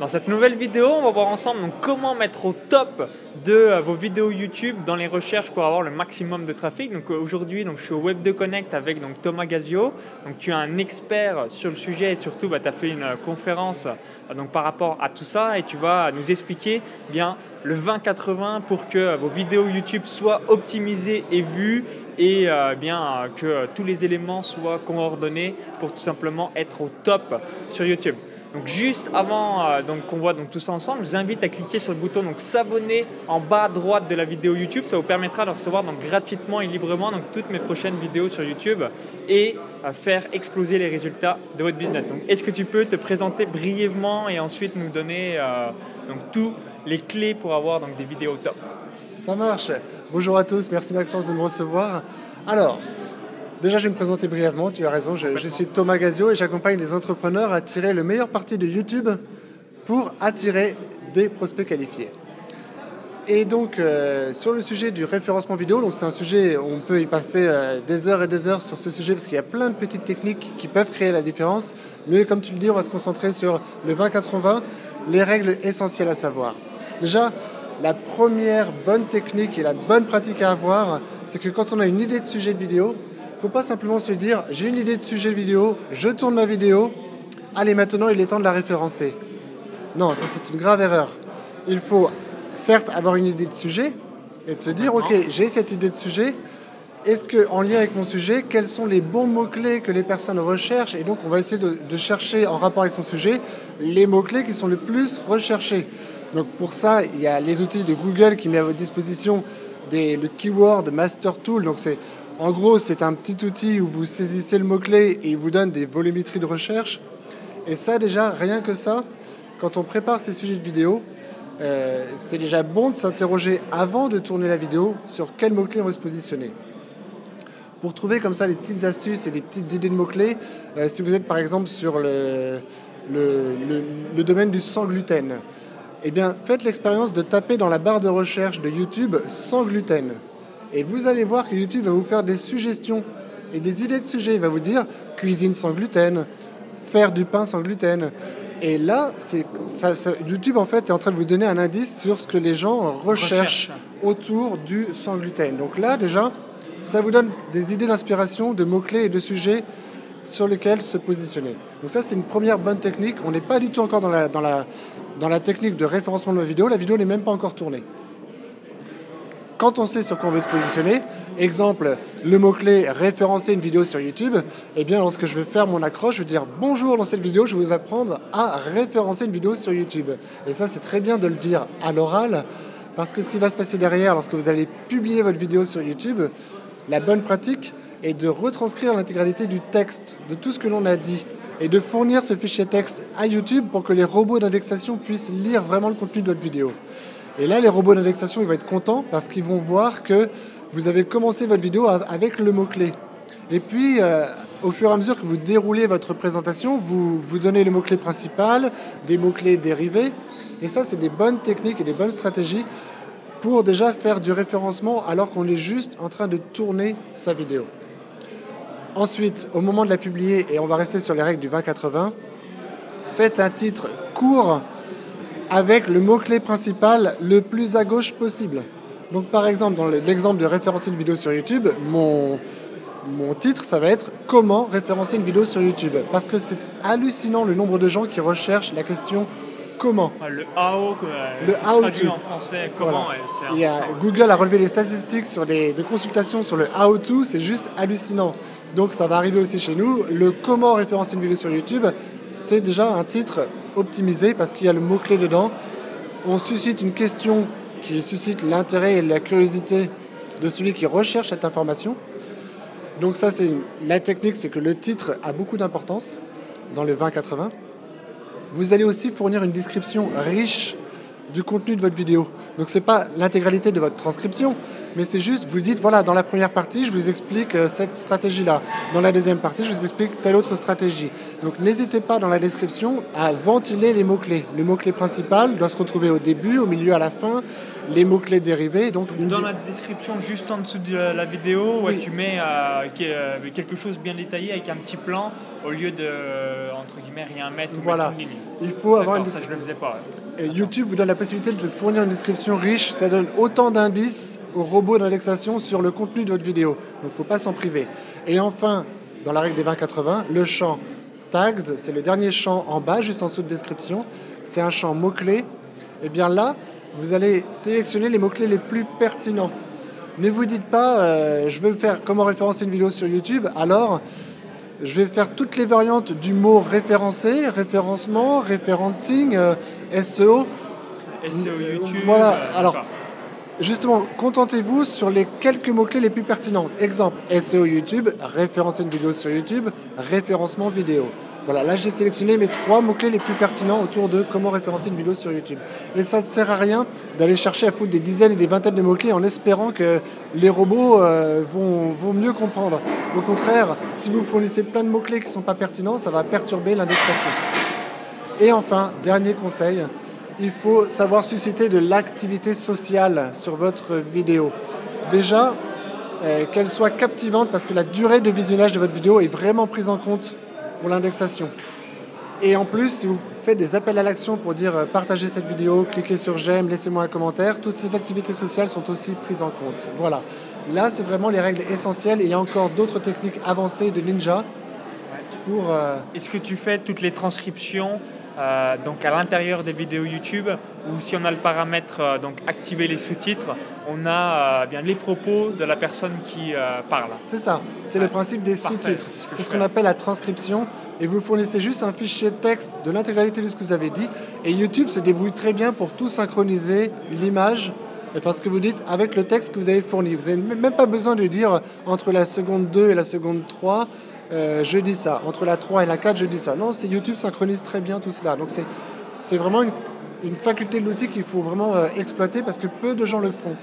Dans cette nouvelle vidéo, on va voir ensemble donc, comment mettre au top de euh, vos vidéos YouTube dans les recherches pour avoir le maximum de trafic. Donc aujourd'hui, donc, je suis au Web 2 Connect avec donc, Thomas Gazio. Donc tu es un expert sur le sujet et surtout bah, tu as fait une euh, conférence euh, donc, par rapport à tout ça et tu vas nous expliquer eh bien le 20-80 pour que vos vidéos YouTube soient optimisées et vues et bien que tous les éléments soient coordonnés pour tout simplement être au top sur YouTube. Donc juste avant euh, qu'on voit donc tout ça ensemble, je vous invite à cliquer sur le bouton s'abonner en bas à droite de la vidéo YouTube. Ça vous permettra de recevoir donc gratuitement et librement donc toutes mes prochaines vidéos sur YouTube et à faire exploser les résultats de votre business. Est-ce que tu peux te présenter brièvement et ensuite nous donner euh, donc tous les clés pour avoir donc des vidéos top? Ça marche. Bonjour à tous, merci Maxence de me recevoir. Alors, Déjà, je vais me présenter brièvement, tu as raison, je, suis Thomas Gazio et j'accompagne les entrepreneurs à tirer le meilleur parti de YouTube pour attirer des prospects qualifiés. Et donc, euh, sur le sujet du référencement vidéo, donc c'est un sujet, on peut y passer euh, des heures et des heures sur ce sujet parce qu'il y a plein de petites techniques qui peuvent créer la différence. Mais comme tu le dis, on va se concentrer sur le 20-80, les règles essentielles à savoir. Déjà, la première bonne technique et la bonne pratique à avoir, c'est que quand on a une idée de sujet de vidéo, faut pas simplement se dire j'ai une idée de sujet vidéo, je tourne ma vidéo, allez maintenant il est temps de la référencer. Non, ça c'est une grave erreur. Il faut certes avoir une idée de sujet et de se dire ok j'ai cette idée de sujet, est-ce que en lien avec mon sujet, quels sont les bons mots-clés que les personnes recherchent? Et donc on va essayer de, chercher en rapport avec son sujet les mots-clés qui sont le plus recherchés. Donc pour ça, il y a les outils de Google qui met à votre disposition des, le Keyword Master Tool. Donc c'est en gros, c'est un petit outil où vous saisissez le mot-clé et il vous donne des volumétries de recherche. Et ça, déjà, rien que ça, quand on prépare ces sujets de vidéo, euh, c'est déjà bon de s'interroger avant de tourner la vidéo sur quel mot-clé on va se positionner. Pour trouver comme ça des petites astuces et des petites idées de mots-clés, euh, si vous êtes par exemple sur le, le domaine du sans gluten, eh bien, faites l'expérience de taper dans la barre de recherche de YouTube sans gluten. Et vous allez voir que YouTube va vous faire des suggestions et des idées de sujets. Il va vous dire cuisine sans gluten, faire du pain sans gluten. Et là, YouTube en fait est en train de vous donner un indice sur ce que les gens recherchent autour du sans gluten. Donc là, déjà, ça vous donne des idées d'inspiration, de mots-clés et de sujets sur lesquels se positionner. Donc ça, c'est une première bonne technique. On n'est pas du tout encore dans la, dans la, dans la technique de référencement de la vidéo. La vidéo n'est même pas encore tournée quand on sait sur quoi on veut se positionner, exemple, le mot-clé référencer une vidéo sur YouTube, eh bien, lorsque je vais faire mon accroche, je vais dire bonjour dans cette vidéo, je vais vous apprendre à référencer une vidéo sur YouTube. Et ça, c'est très bien de le dire à l'oral, parce que ce qui va se passer derrière, lorsque vous allez publier votre vidéo sur YouTube, la bonne pratique est de retranscrire l'intégralité du texte, de tout ce que l'on a dit, et de fournir ce fichier texte à YouTube pour que les robots d'indexation puissent lire vraiment le contenu de votre vidéo. Et là, les robots d'indexation, ils vont être contents parce qu'ils vont voir que vous avez commencé votre vidéo avec le mot-clé. Et puis, euh, au fur et à mesure que vous déroulez votre présentation, vous, vous donnez le mot-clé principal, des mots-clés dérivés. Et ça, c'est des bonnes techniques et des bonnes stratégies pour déjà faire du référencement alors qu'on est juste en train de tourner sa vidéo. Ensuite, au moment de la publier, et on va rester sur les règles du 20-80, faites un titre court avec le mot-clé principal le plus à gauche possible. Donc par exemple, dans l'exemple de référencer une vidéo sur YouTube, mon, mon titre, ça va être comment référencer une vidéo sur YouTube? Parce que c'est hallucinant le nombre de gens qui recherchent la question comment? Le how, le how en français, comment. Il y a, Google a relevé les statistiques sur les, consultations sur le how to, c'est juste hallucinant. Donc ça va arriver aussi chez nous. Le comment référencer une vidéo sur YouTube, c'est déjà un titre optimisé parce qu'il y a le mot-clé dedans. On suscite une question qui suscite l'intérêt et la curiosité de celui qui recherche cette information. Donc ça, c'est la technique, c'est que le titre a beaucoup d'importance dans le 20-80. Vous allez aussi fournir une description riche du contenu de votre vidéo. Donc ce n'est pas l'intégralité de votre transcription, mais c'est juste, vous dites, voilà, dans la première partie, je vous explique euh, cette stratégie-là. Dans la deuxième partie, je vous explique telle autre stratégie. Donc n'hésitez pas dans la description à ventiler les mots-clés. Le mot-clé principal doit se retrouver au début, au milieu, à la fin, les mots-clés dérivés. Donc, dans la description, juste en dessous de la vidéo, tu mets euh, euh, quelque chose bien détaillé avec un petit plan au lieu de, entre guillemets, rien mettre Voilà. mettre une ligne. Il faut avoir une D'accord, ça je le faisais pas. ouais. Et YouTube vous donne la possibilité de fournir une description riche. Ça donne autant d'indices au robot d'indexation sur le contenu de votre vidéo. Donc il ne faut pas s'en priver. Et enfin, dans la règle des 20-80, le champ tags, c'est le dernier champ en bas, juste en dessous de description. C'est un champ mots-clés. Et bien là, vous allez sélectionner les mots-clés les plus pertinents. Ne vous dites pas, euh, je veux faire comment référencer une vidéo sur YouTube, alors je vais faire toutes les variantes du mot référencé, référencement, référencing, euh, SEO. SEO YouTube. voilà, euh, alors-. Justement, contentez-vous sur les quelques mots-clés les plus pertinents. Exemple, SEO YouTube, référencer une vidéo sur YouTube, référencement vidéo. Voilà, là j'ai sélectionné mes trois mots-clés les plus pertinents autour de comment référencer une vidéo sur YouTube. Et ça ne sert à rien d'aller chercher à foutre des dizaines et des vingtaines de mots-clés en espérant que les robots euh, vont, vont mieux comprendre. Au contraire, si vous fournissez plein de mots-clés qui ne sont pas pertinents, ça va perturber l'indexation. Et enfin, dernier conseil, il faut savoir susciter de l'activité sociale sur votre vidéo. Déjà, euh, qu'elle soit captivante parce que la durée de visionnage de votre vidéo est vraiment prise en compte pour l'indexation. Et en plus, si vous faites des appels à l'action pour dire euh, partagez cette vidéo, cliquez sur j'aime, laissez-moi un commentaire, toutes ces activités sociales sont aussi prises en compte. Voilà. Là, c'est vraiment les règles essentielles. Il y a encore d'autres techniques avancées de Ninja pour... euh, Est-ce que tu fais toutes les transcriptions euh, donc à l'intérieur des vidéos YouTube ou si on a le paramètre euh, donc activer les sous-titres, on a euh, bien les propos de la personne qui parle. C'est ça, c'est le principe des sous-titres. c'est ce qu'on appelle la transcription. Et vous fournissez juste un fichier texte de l'intégralité de ce que vous avez dit. Et YouTube se débrouille très bien pour tout synchroniser, l'image, enfin ce que vous dites, avec le texte que vous avez fourni. Vous n'avez même pas besoin de dire entre la seconde 2 et la seconde 3, euh, je dis ça. Entre la 3 et la 4, je dis ça. Non, c'est YouTube synchronise très bien tout cela. Donc c'est, vraiment une, faculté de l'outil qu'il faut vraiment euh, exploiter parce que peu de gens le font.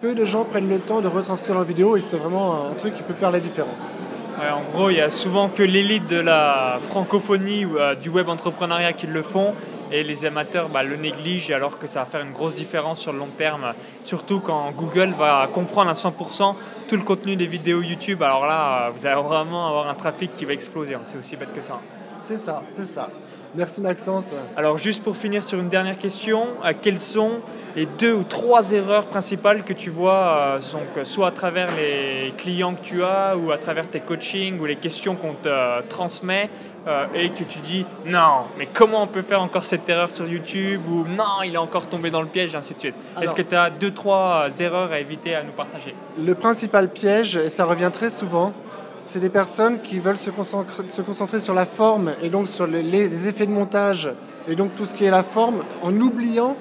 Peu de gens prennent le temps de retranscrire leur vidéo et c'est vraiment un truc qui peut faire la différence. En gros, il y a souvent que l'élite de la francophonie ou euh, du web entrepreneuriat qui le font et les amateurs bah, le négligent alors que ça va faire une grosse différence sur le long terme. Surtout quand Google va comprendre à 100% tout le contenu des vidéos YouTube. Alors là, vous allez vraiment avoir un trafic qui va exploser. hein. C'est aussi bête que ça. C'est ça, c'est ça. Merci Maxence. Alors juste pour finir sur une dernière question, euh, quelles sont les deux ou trois erreurs principales que tu vois, euh, que soit à travers les clients que tu as ou à travers tes coachings ou les questions qu'on te euh, transmet euh, et que tu dis non, mais comment on peut faire encore cette erreur sur YouTube ou non, il est encore tombé dans le piège, et ainsi de suite. Est-ce que tu as deux, trois euh, erreurs à éviter à nous partager? Le principal piège, et ça revient très souvent, c'est des personnes qui veulent se concentrer, se concentrer sur la forme et donc sur les, les effets de montage et donc tout ce qui est la forme en oubliant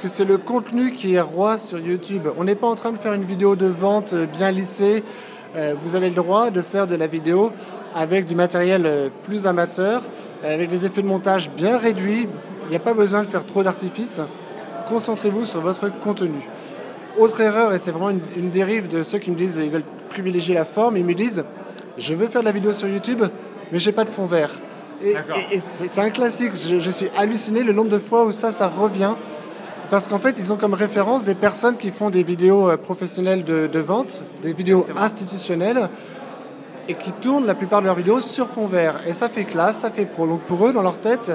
que c'est le contenu qui est roi sur YouTube. On n'est pas en train de faire une vidéo de vente euh, bien lissée. Euh, vous avez le droit de faire de la vidéo avec du matériel euh, plus amateur, avec des effets de montage bien réduits. Il n'y a pas besoin de faire trop d'artifices. Concentrez-vous sur votre contenu. Autre erreur, et c'est vraiment une, une dérive de ceux qui me disent qu'ils veulent privilégier la forme, ils me disent je veux faire de la vidéo sur YouTube, mais j'ai pas de fond vert. Et, D'accord. et- et c'est un classique, je, je suis halluciné le nombre de fois où ça, ça revient. Parce qu'en fait, ils ont comme référence des personnes qui font des vidéos euh, professionnelles de, de vente, des vidéos Exactement. institutionnelles, et qui tournent la plupart de leurs vidéos sur fond vert. Et ça fait classe, ça fait pro. Donc pour eux, dans leur tête,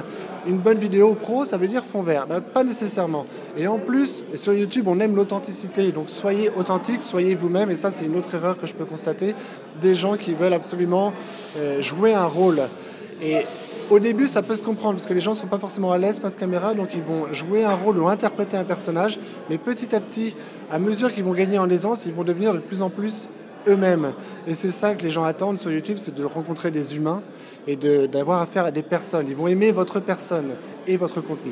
une bonne vidéo pro, ça veut dire fond vert. Ben, pas nécessairement. Et en plus, sur YouTube, on aime l'authenticité. Donc soyez authentique, soyez vous-même. Et ça, c'est une autre erreur que je peux constater. Des gens qui veulent absolument euh, jouer un rôle. Et au début, ça peut se comprendre parce que les gens ne sont pas forcément à l'aise face caméra, donc ils vont jouer un rôle ou interpréter un personnage. Mais petit à petit, à mesure qu'ils vont gagner en aisance, ils vont devenir de plus en plus eux-mêmes. Et c'est ça que les gens attendent sur YouTube, c'est de rencontrer des humains et d'avoir affaire à des personnes. Ils vont aimer votre personne et votre contenu.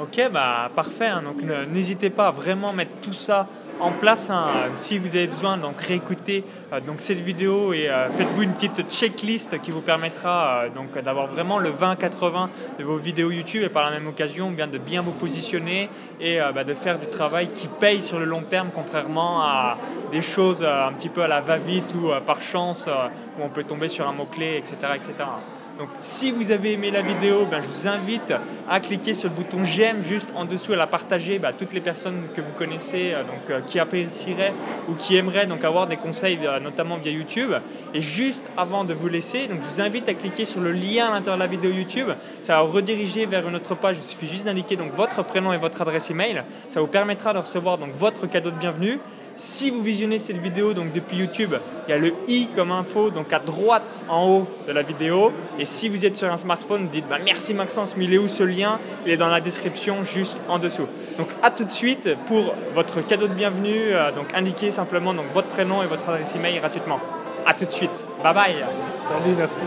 Ok, bah parfait. hein. Donc n'hésitez pas à vraiment mettre tout ça en place. hein. Si vous avez besoin, donc réécoutez euh, donc cette vidéo et euh, faites-vous une petite checklist qui vous permettra euh, donc d'avoir vraiment le 20-80 de vos vidéos YouTube et par la même occasion bien de bien vous positionner et bah, de faire du travail qui paye sur le long terme, contrairement à des choses un petit peu à la va-vite ou par chance où on peut tomber sur un mot-clé, etc., etc. Donc si vous avez aimé la vidéo, ben, je vous invite à cliquer sur le bouton j'aime juste en dessous, à la partager ben, à toutes les personnes que vous connaissez, euh, donc, euh, qui apprécieraient ou qui aimeraient donc, avoir des conseils, euh, notamment via YouTube. Et juste avant de vous laisser, donc, je vous invite à cliquer sur le lien à l'intérieur de la vidéo YouTube. Ça va rediriger vers une autre page. Il suffit juste d'indiquer votre prénom et votre adresse email. Ça vous permettra de recevoir donc, votre cadeau de bienvenue. Si vous visionnez cette vidéo donc depuis YouTube, il y a le i comme info donc à droite en haut de la vidéo. Et si vous êtes sur un smartphone, dites bah, merci Maxence, mais il est où ce lien? Il est dans la description juste en dessous. Donc à tout de suite pour votre cadeau de bienvenue. Euh, donc indiquez simplement votre prénom et votre adresse email gratuitement. À tout de suite. Bye bye. Salut, merci.